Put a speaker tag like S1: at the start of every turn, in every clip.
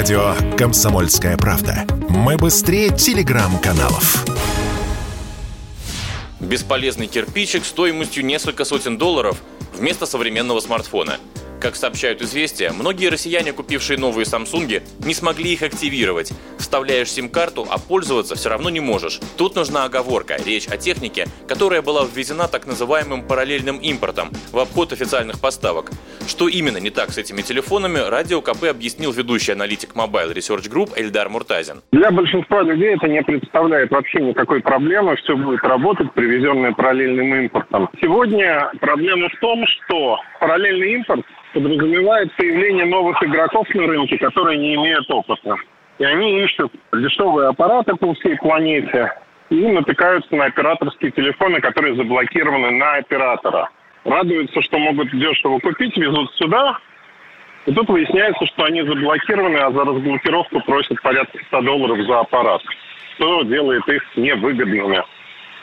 S1: Радио «Комсомольская правда». Мы быстрее телеграм-каналов.
S2: Бесполезный кирпичик стоимостью несколько сотен долларов вместо современного смартфона – как сообщают известия, многие россияне, купившие новые Самсунги, не смогли их активировать. Вставляешь сим-карту, а пользоваться все равно не можешь. Тут нужна оговорка. Речь о технике, которая была введена так называемым параллельным импортом в обход официальных поставок. Что именно не так с этими телефонами, Радио КП объяснил ведущий аналитик Mobile Research Group Эльдар Муртазин.
S3: Для большинства людей это не представляет вообще никакой проблемы. Все будет работать, привезенное параллельным импортом. Сегодня проблема в том, что параллельный импорт подразумевает появление новых игроков на рынке, которые не имеют опыта. И они ищут дешевые аппараты по всей планете и натыкаются на операторские телефоны, которые заблокированы на оператора. Радуются, что могут дешево купить, везут сюда, и тут выясняется, что они заблокированы, а за разблокировку просят порядка 100 долларов за аппарат, что делает их невыгодными.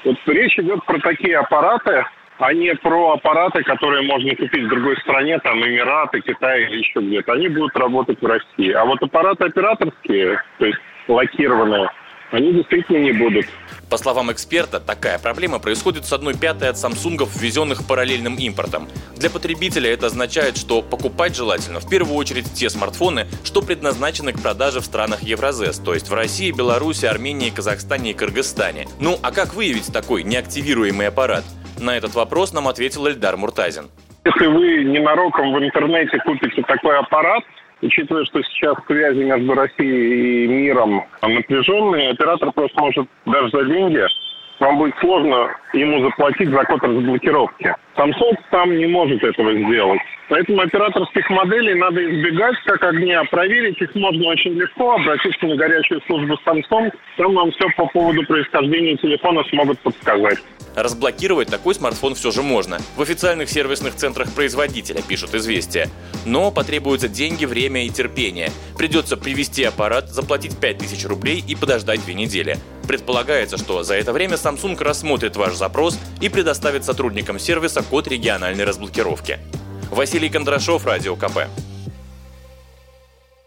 S3: Вот речь идет про такие аппараты, а не про аппараты, которые можно купить в другой стране, там Эмираты, Китай или еще где-то. Они будут работать в России. А вот аппараты операторские, то есть лакированные, они действительно не будут.
S2: По словам эксперта, такая проблема происходит с одной пятой от самсунгов, ввезенных параллельным импортом. Для потребителя это означает, что покупать желательно в первую очередь те смартфоны, что предназначены к продаже в странах Евразес, то есть в России, Беларуси, Армении, Казахстане и Кыргызстане. Ну а как выявить такой неактивируемый аппарат? На этот вопрос нам ответил Эльдар Муртазин.
S3: Если вы ненароком в интернете купите такой аппарат, учитывая, что сейчас связи между Россией и миром напряженные, оператор просто может даже за деньги вам будет сложно ему заплатить за код разблокировки. Samsung сам не может этого сделать. Поэтому операторских моделей надо избегать как огня. Проверить их можно очень легко, обратиться на горячую службу Samsung, там вам все по поводу происхождения телефона смогут подсказать.
S2: Разблокировать такой смартфон все же можно. В официальных сервисных центрах производителя, пишут известия. Но потребуются деньги, время и терпение. Придется привести аппарат, заплатить 5000 рублей и подождать две недели. Предполагается, что за это время Samsung рассмотрит ваш запрос и предоставит сотрудникам сервиса код региональной разблокировки. Василий Кондрашов, Радио КП.